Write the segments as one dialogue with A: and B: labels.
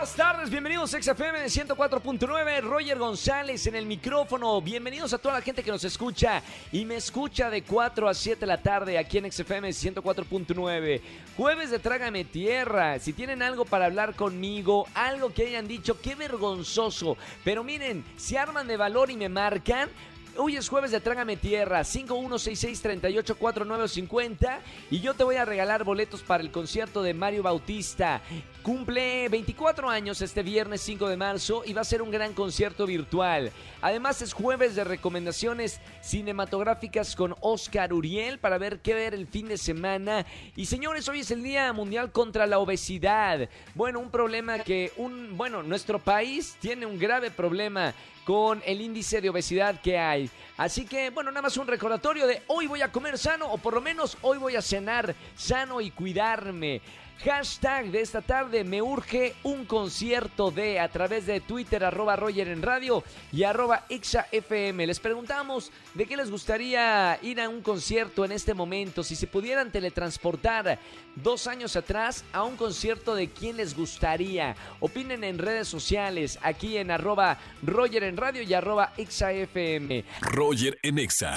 A: Buenas tardes, bienvenidos a XFM de 104.9, Roger González en el micrófono, bienvenidos a toda la gente que nos escucha y me escucha de 4 a 7 de la tarde aquí en XFM 104.9, jueves de Trágame Tierra, si tienen algo para hablar conmigo, algo que hayan dicho, qué vergonzoso, pero miren, si arman de valor y me marcan, Hoy es jueves de Trágame Tierra, 5166384950 y yo te voy a regalar boletos para el concierto de Mario Bautista. Cumple 24 años este viernes 5 de marzo y va a ser un gran concierto virtual. Además es jueves de recomendaciones cinematográficas con Oscar Uriel para ver qué ver el fin de semana. Y señores, hoy es el Día Mundial contra la Obesidad. Bueno, un problema que un bueno, nuestro país tiene un grave problema con el índice de obesidad que hay. Así que, bueno, nada más un recordatorio de hoy voy a comer sano o por lo menos hoy voy a cenar sano y cuidarme. Hashtag de esta tarde me urge un concierto de a través de Twitter arroba Roger en radio y arroba FM. Les preguntamos de qué les gustaría ir a un concierto en este momento, si se pudieran teletransportar dos años atrás a un concierto de quién les gustaría. Opinen en redes sociales, aquí en arroba Roger en radio y arroba FM.
B: Roger en Exa.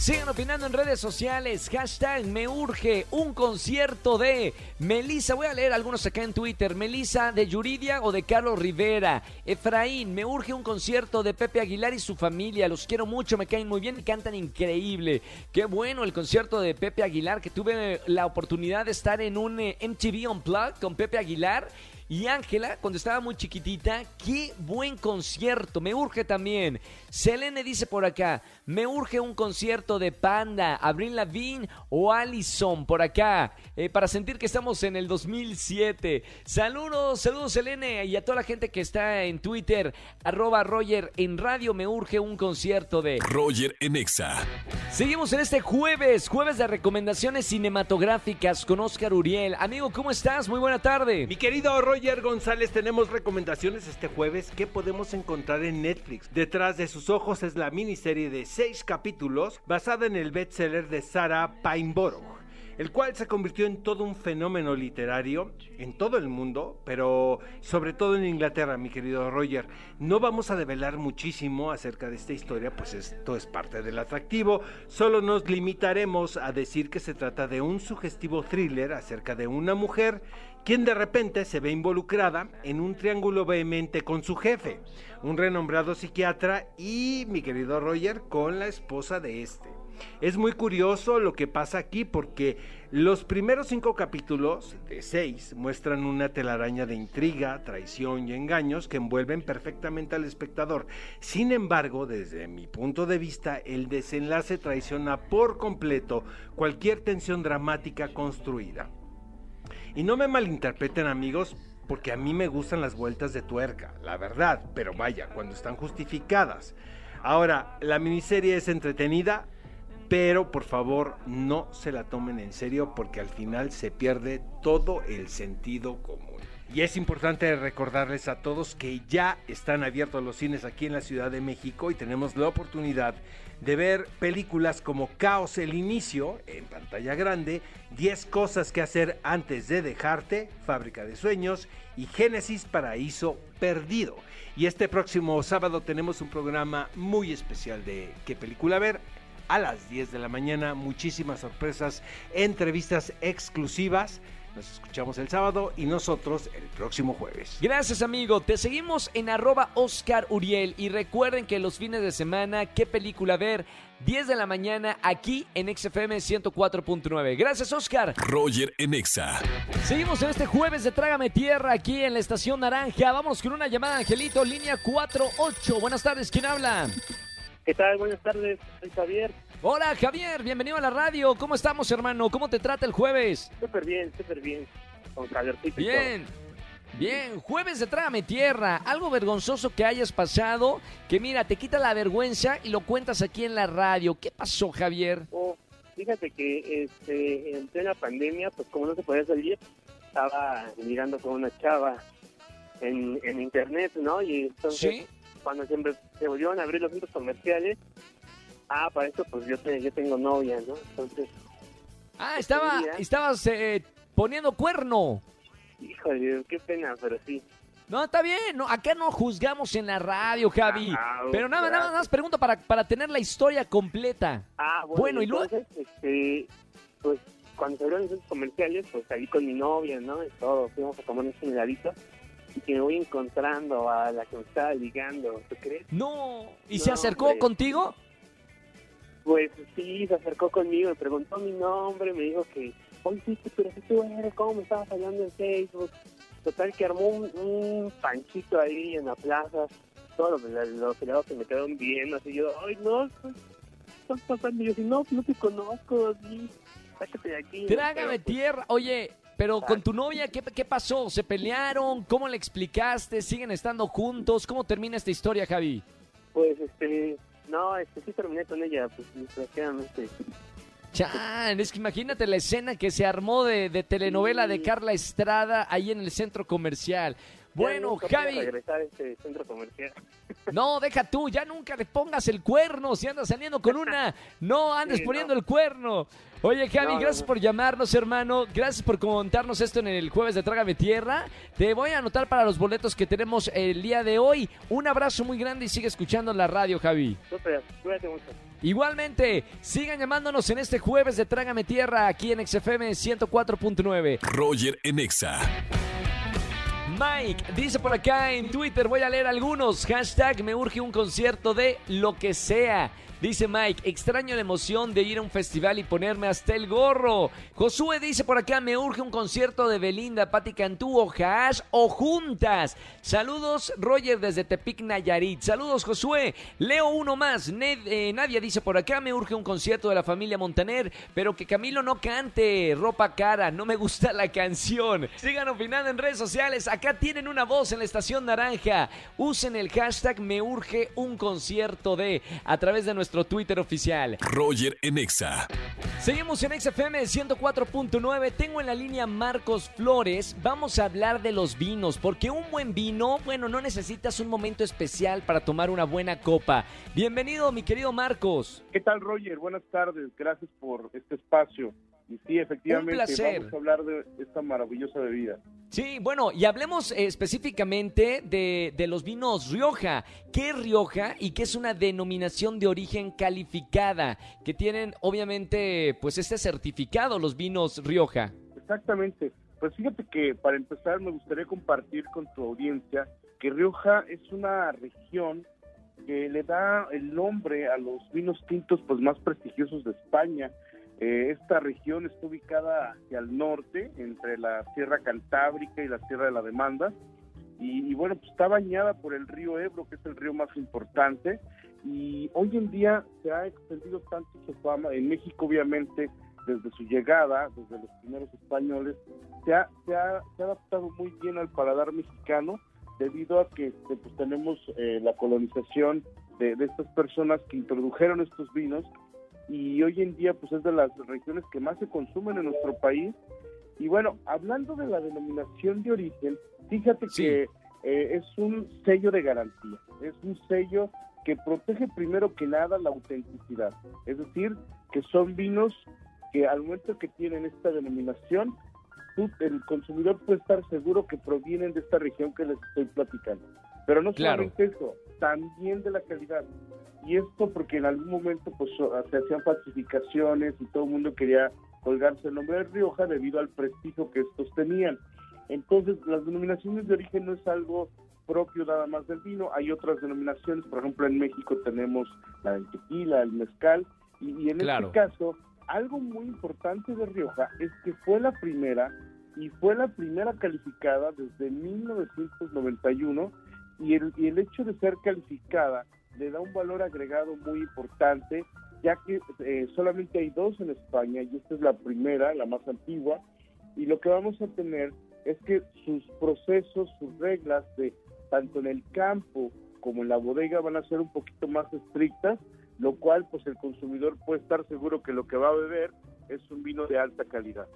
A: Sigan opinando en redes sociales. Hashtag me urge un concierto de Melissa. Voy a leer algunos acá en Twitter. Melissa de Yuridia o de Carlos Rivera. Efraín, me urge un concierto de Pepe Aguilar y su familia. Los quiero mucho, me caen muy bien y cantan increíble. Qué bueno el concierto de Pepe Aguilar, que tuve la oportunidad de estar en un eh, MTV Unplugged con Pepe Aguilar. Y Ángela, cuando estaba muy chiquitita, qué buen concierto, me urge también. Selene dice por acá, me urge un concierto de Panda, Abril Lavigne o Allison por acá, eh, para sentir que estamos en el 2007. Saludos, saludos Selene y a toda la gente que está en Twitter, arroba Roger en radio, me urge un concierto de
B: Roger en Exa.
A: Seguimos en este jueves, jueves de recomendaciones cinematográficas con Oscar Uriel. Amigo, ¿cómo estás? Muy buena tarde.
C: Mi querido Roger. Roger González tenemos recomendaciones este jueves que podemos encontrar en Netflix. Detrás de sus ojos es la miniserie de seis capítulos basada en el bestseller de Sarah Pineborough el cual se convirtió en todo un fenómeno literario en todo el mundo, pero sobre todo en Inglaterra, mi querido Roger. No vamos a develar muchísimo acerca de esta historia, pues esto es parte del atractivo, solo nos limitaremos a decir que se trata de un sugestivo thriller acerca de una mujer quien de repente se ve involucrada en un triángulo vehemente con su jefe, un renombrado psiquiatra y mi querido Roger con la esposa de este. Es muy curioso lo que pasa aquí porque los primeros cinco capítulos de seis muestran una telaraña de intriga, traición y engaños que envuelven perfectamente al espectador. Sin embargo, desde mi punto de vista, el desenlace traiciona por completo cualquier tensión dramática construida. Y no me malinterpreten amigos, porque a mí me gustan las vueltas de tuerca, la verdad, pero vaya, cuando están justificadas. Ahora, la miniserie es entretenida, pero por favor no se la tomen en serio porque al final se pierde todo el sentido común. Y es importante recordarles a todos que ya están abiertos los cines aquí en la Ciudad de México y tenemos la oportunidad de ver películas como Caos el Inicio en pantalla grande, 10 cosas que hacer antes de dejarte, Fábrica de Sueños y Génesis Paraíso Perdido. Y este próximo sábado tenemos un programa muy especial de qué película ver a las 10 de la mañana. Muchísimas sorpresas, entrevistas exclusivas. Nos escuchamos el sábado y nosotros el próximo jueves.
A: Gracias amigo, te seguimos en arroba Oscar Uriel y recuerden que los fines de semana, qué película ver, 10 de la mañana aquí en XFM 104.9. Gracias Oscar.
B: Roger en Exa.
A: Seguimos en este jueves de Trágame Tierra aquí en la Estación Naranja. Vamos con una llamada Angelito, línea 48. Buenas tardes, ¿quién habla?
D: ¿Qué tal? Buenas tardes, soy Javier.
A: Hola Javier, bienvenido a la radio. ¿Cómo estamos, hermano? ¿Cómo te trata el jueves?
D: Súper bien, súper bien. Con.
A: Bien. Bien, jueves de Trágame Tierra, algo vergonzoso que hayas pasado, que mira, te quita la vergüenza y lo cuentas aquí en la radio. ¿Qué pasó, Javier?
D: Oh, fíjate que este, en plena pandemia, pues como no se podía salir, estaba mirando con una chava en, en internet, ¿no? Y entonces,
A: ¿Sí?
D: Cuando se, se volvieron a abrir los centros comerciales, ah, para eso pues yo, te- yo tengo novia, ¿no? Entonces,
A: Ah, estaba,
D: Mira.
A: estabas eh, poniendo cuerno.
D: híjole, qué pena, pero sí.
A: No, está bien, no, acá no juzgamos en la radio, Javi.
D: Ah,
A: Pero nada, nada,
D: gracias.
A: nada más pregunto para, para tener la historia completa.
D: Ah, bueno,
A: Bueno, y luego-
D: entonces, este, pues cuando se abrieron los centros comerciales, pues salí con mi novia, ¿no? Y todo, fuimos a comer un heladito y que me voy encontrando a la que me estaba ligando, ¿tú crees?
A: No, ¿y
D: No,
A: se acercó
D: hombre.
A: contigo?
D: Pues sí, se acercó conmigo, me preguntó mi nombre, me dijo que, oye, sí, pero si tú eres, ¿cómo me estabas hablando en Facebook? Total que armó un, un panchito ahí en la plaza, todos los, los helados se me quedaron viendo, así yo, ay, no, ¿qué estás pasando? Y yo, así, no, no te conozco, sí, sácate de aquí.
A: Trágame tierra. Oye, pero con tu novia, ¿qué, ¿qué pasó? ¿Se pelearon? ¿Cómo le explicaste? ¿Siguen estando juntos? ¿Cómo termina esta historia, Javi?
D: Pues, este, no, este, sí terminé con ella, pues, desgraciadamente.
A: Chan, es que imagínate la escena que se armó de, de telenovela de. Carla Estrada ahí en el centro comercial. Bueno,
D: Ya nunca voy a
A: Javi,
D: regresar a este centro comercial.
A: No, deja tú, ya nunca le pongas el cuerno. Si andas saliendo con una, no andes
D: Sí,
A: poniendo
D: no.
A: el cuerno. Oye, Javi,
D: No,
A: gracias
D: no.
A: por llamarnos, hermano. Gracias por contarnos esto en el jueves de Trágame Tierra. Te voy a anotar para los boletos que tenemos el día de hoy. Un abrazo muy grande y sigue escuchando la radio, Javi.
D: Cuídate mucho.
A: Igualmente, sigan llamándonos en este jueves de Trágame Tierra aquí en XFM 104.9.
B: Roger en Exa.
A: Mike dice por acá en Twitter, voy a leer algunos. Hashtag me urge un concierto de lo que sea. Dice Mike, extraño la emoción de ir a un festival y ponerme hasta el gorro. Josué dice por acá, me urge un concierto de Belinda, Patti Cantú o o juntas. Saludos, Roger desde Tepic, Nayarit. Saludos, Josué. Leo uno más. Ned- eh, Nadia dice por acá, me urge un concierto de la familia Montaner, pero que Camilo no cante. Ropa cara, no me gusta la canción. Sigan opinando en redes sociales. Acá tienen una voz en la estación naranja. Usen el hashtag me urge un concierto de a través de nuestro Twitter oficial.
B: Roger en Exa.
A: Seguimos en XFM 104.9. Tengo en la línea Marcos Flores. Vamos a hablar de los vinos, porque un buen vino, bueno, no necesitas un momento especial para tomar una buena copa. Bienvenido, mi querido Marcos.
E: ¿Qué tal, Roger? Buenas tardes. Gracias por este espacio. Y sí, efectivamente,
A: placer.
E: vamos a hablar de esta maravillosa bebida.
A: Sí, bueno, y hablemos eh, específicamente de, de los vinos Rioja. ¿Qué es Rioja y qué es una denominación de origen calificada? Que tienen, obviamente, pues este certificado, los vinos Rioja.
E: Exactamente. Pues fíjate que para empezar me gustaría compartir con tu audiencia que Rioja es una región que le da el nombre a los vinos tintos pues más prestigiosos de España. Eh, esta región está ubicada hacia el norte, entre la Sierra Cantábrica y la Sierra de la Demanda, y, y, bueno, pues está bañada por el río Ebro, que es el río más importante, y hoy en día se ha extendido tanto su fama, en México obviamente, desde su llegada, desde los primeros españoles, se ha, se ha, se ha adaptado muy bien al paladar mexicano, debido a que este, pues, tenemos eh, la colonización de, de estas personas que introdujeron estos vinos, y hoy en día pues es de las regiones que más se consumen en nuestro país. Y bueno, hablando de la denominación de origen, fíjate
A: Sí.
E: que eh, es un sello de garantía, es un sello que protege primero que nada la autenticidad, es decir, que son vinos que al momento que tienen esta denominación, tú, el consumidor puede estar seguro que provienen de esta región que les estoy platicando. Pero no
A: Claro.
E: solamente eso, también de la calidad. Y esto porque en algún momento pues se hacían falsificaciones y todo el mundo quería colgarse el nombre de Rioja debido al prestigio que estos tenían. Entonces, las denominaciones de origen no es algo propio nada más del vino, hay otras denominaciones, por ejemplo en México tenemos la del tequila, el mezcal, y, y en
A: Claro.
E: este caso, algo muy importante de Rioja es que fue la primera y fue la primera calificada desde 1991 y el, y el hecho de ser calificada le da un valor agregado muy importante, ya que eh, solamente hay dos en España y esta es la primera, la más antigua, y lo que vamos a tener es que sus procesos, sus reglas de tanto en el campo como en la bodega van a ser un poquito más estrictas, lo cual pues el consumidor puede estar seguro que lo que va a beber es un vino de alta calidad.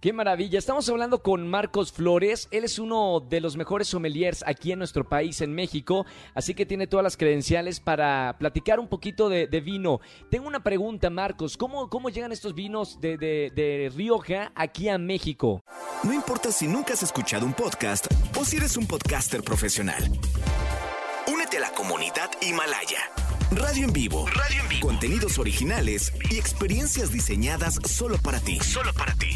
A: Qué maravilla. Estamos hablando con Marcos Flores. Él es uno de los mejores sommeliers aquí en nuestro país, en México. Así que tiene todas las credenciales para platicar un poquito de, vino. Tengo una pregunta, Marcos. ¿Cómo, cómo llegan estos vinos de, de Rioja aquí a México?
F: No importa si nunca has escuchado un podcast o si eres un podcaster profesional. Únete a la comunidad Himalaya. Radio en vivo. Radio en vivo. Contenidos originales y experiencias diseñadas solo para ti. Solo para ti.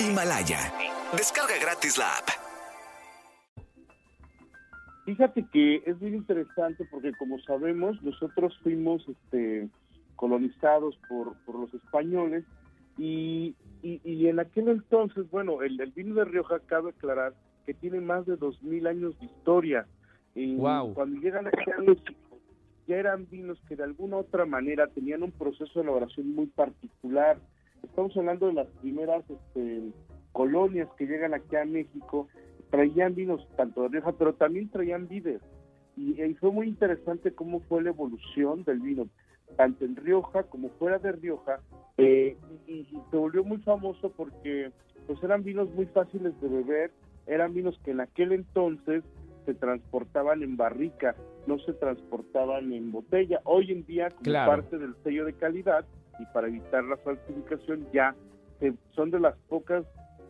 F: Himalaya. Descarga gratis la app.
E: Fíjate que es bien interesante porque como sabemos, nosotros fuimos este, colonizados por, por los españoles y, y, y en aquel entonces, bueno, el, el vino de Rioja cabe aclarar que tiene más de dos mil años de historia. Y
A: Wow.
E: cuando llegan aquí a México, ya eran vinos que de alguna otra manera tenían un proceso de elaboración muy particular. Estamos hablando de las primeras este, colonias que llegan aquí a México, traían vinos tanto de Rioja, pero también traían vides. Y, fue muy interesante cómo fue la evolución del vino, tanto en Rioja como fuera de Rioja, eh, y, y se volvió muy famoso porque pues eran vinos muy fáciles de beber, eran vinos que en aquel entonces se transportaban en barrica, no se transportaban en botella. Hoy en día, como
A: Claro.
E: parte del sello de calidad y para evitar la falsificación, ya se- son de las pocas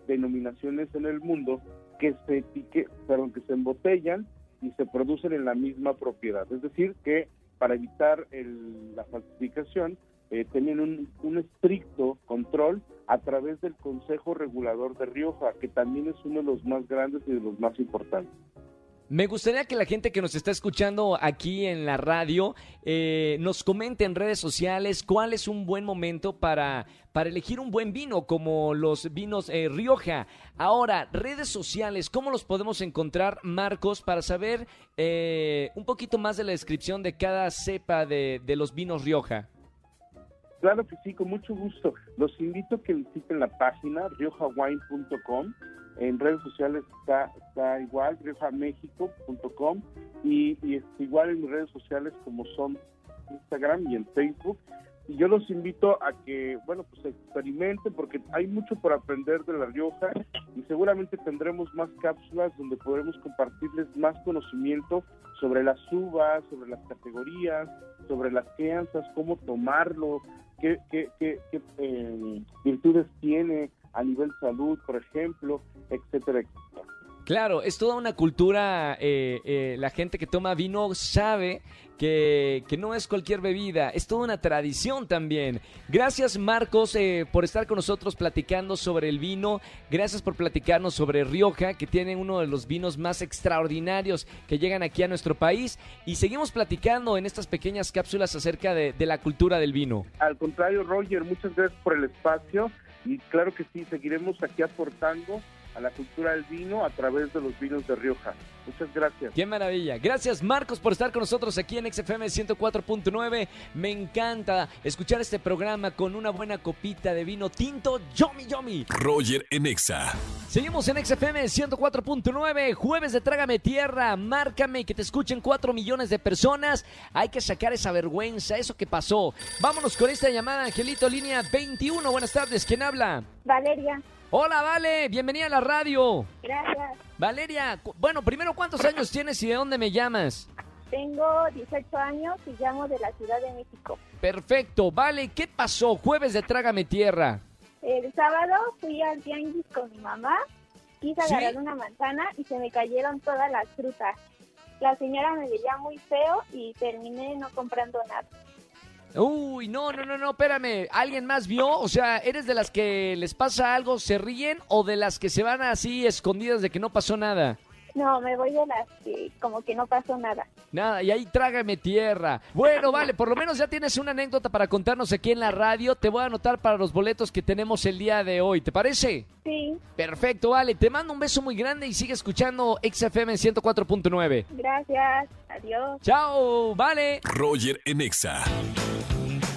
E: denominaciones en el mundo que se etique, perdón, que se embotellan y se producen en la misma propiedad. Es decir, que para evitar el- la falsificación eh, tienen un, un estricto control a través del Consejo Regulador de Rioja, que también es uno de los más grandes y de los más importantes.
A: Me gustaría que la gente que nos está escuchando aquí en la radio eh, nos comente en redes sociales cuál es un buen momento para, para elegir un buen vino, como los vinos eh, Rioja. Ahora, redes sociales, ¿cómo los podemos encontrar, Marcos, para saber eh, un poquito más de la descripción de cada cepa de, de los vinos Rioja?
E: Claro que sí, con mucho gusto. Los invito a que visiten la página riojawine.com. En redes sociales está, está igual, riojamexico.com y, y es igual en redes sociales como son Instagram y en Facebook. Y yo los invito a que, bueno, pues experimenten porque hay mucho por aprender de La Rioja y seguramente tendremos más cápsulas donde podremos compartirles más conocimiento sobre las uvas, sobre las categorías, sobre las crianzas, cómo tomarlo, qué, qué, qué, qué, eh, virtudes tiene a nivel salud, por ejemplo, etcétera, etcétera.
A: Claro, es toda una cultura. eh, eh, la gente que toma vino sabe que, que no es cualquier bebida, es toda una tradición también. Gracias, Marcos, eh, por estar con nosotros platicando sobre el vino. Gracias por platicarnos sobre Rioja, que tiene uno de los vinos más extraordinarios que llegan aquí a nuestro país. Y seguimos platicando en estas pequeñas cápsulas acerca de, de la cultura del vino.
E: Al contrario, Roger, muchas gracias por el espacio y claro que sí, seguiremos aquí aportando a la cultura del vino a través de los vinos de Rioja. Muchas gracias.
A: Qué maravilla. Gracias Marcos por estar con nosotros aquí en XFM 104.9. Me encanta escuchar este programa con una buena copita de vino tinto. Yomi Yomi.
B: Roger en Exa.
A: Seguimos en XFM 104.9, jueves de Trágame Tierra, márcame que te escuchen 4 millones de personas. Hay que sacar esa vergüenza, eso que pasó. Vámonos con esta llamada, Angelito, línea 21. Buenas tardes, ¿quién habla?
G: Valeria,
A: Hola, Vale, bienvenida a la radio.
G: gracias.
A: Valeria, bueno, primero, ¿cuántos años tienes y de dónde me llamas?
G: Tengo 18 años y llamo de la Ciudad de México.
A: Perfecto, Vale, ¿qué pasó? Jueves de Trágame Tierra.
G: El sábado fui al tianguis con mi mamá, quise
A: ¿Sí?
G: agarrar una manzana y se me cayeron todas las frutas. La señora me veía muy feo y terminé no comprando nada.
A: Uy, no, no, no, no, espérame. ¿Alguien más vio? O sea, ¿eres de las que les pasa algo, se ríen o de las que se van así escondidas de que no pasó nada?
G: No, me voy de las que como que no pasó nada.
A: Nada, y ahí trágame tierra. Bueno, vale, por lo menos ya tienes una anécdota para contarnos aquí en la radio. Te voy a anotar para los boletos que tenemos el día de hoy. ¿Te parece?
G: Sí,
A: Perfecto, vale. Te mando un beso muy grande y sigue escuchando XFM 104.9.
G: gracias. Adiós.
A: Chao, vale.
B: Roger en Exa.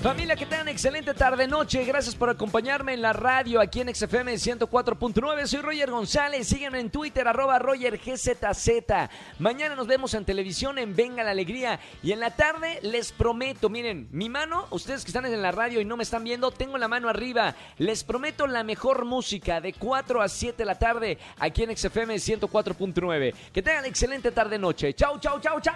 A: Familia, que tengan excelente tarde-noche. Gracias por acompañarme en la radio aquí en XFM 104.9. Soy Roger González. Sígueme en Twitter, arroba RogerGZZ. Mañana nos vemos en televisión en Venga la Alegría. Y en la tarde les prometo, miren, mi mano, ustedes que están en la radio y no me están viendo, tengo la mano arriba. Les prometo la mejor música de 4 a 7 de la tarde aquí en XFM 104.9. Que tengan excelente tarde-noche. Chau, chau, chau, chau.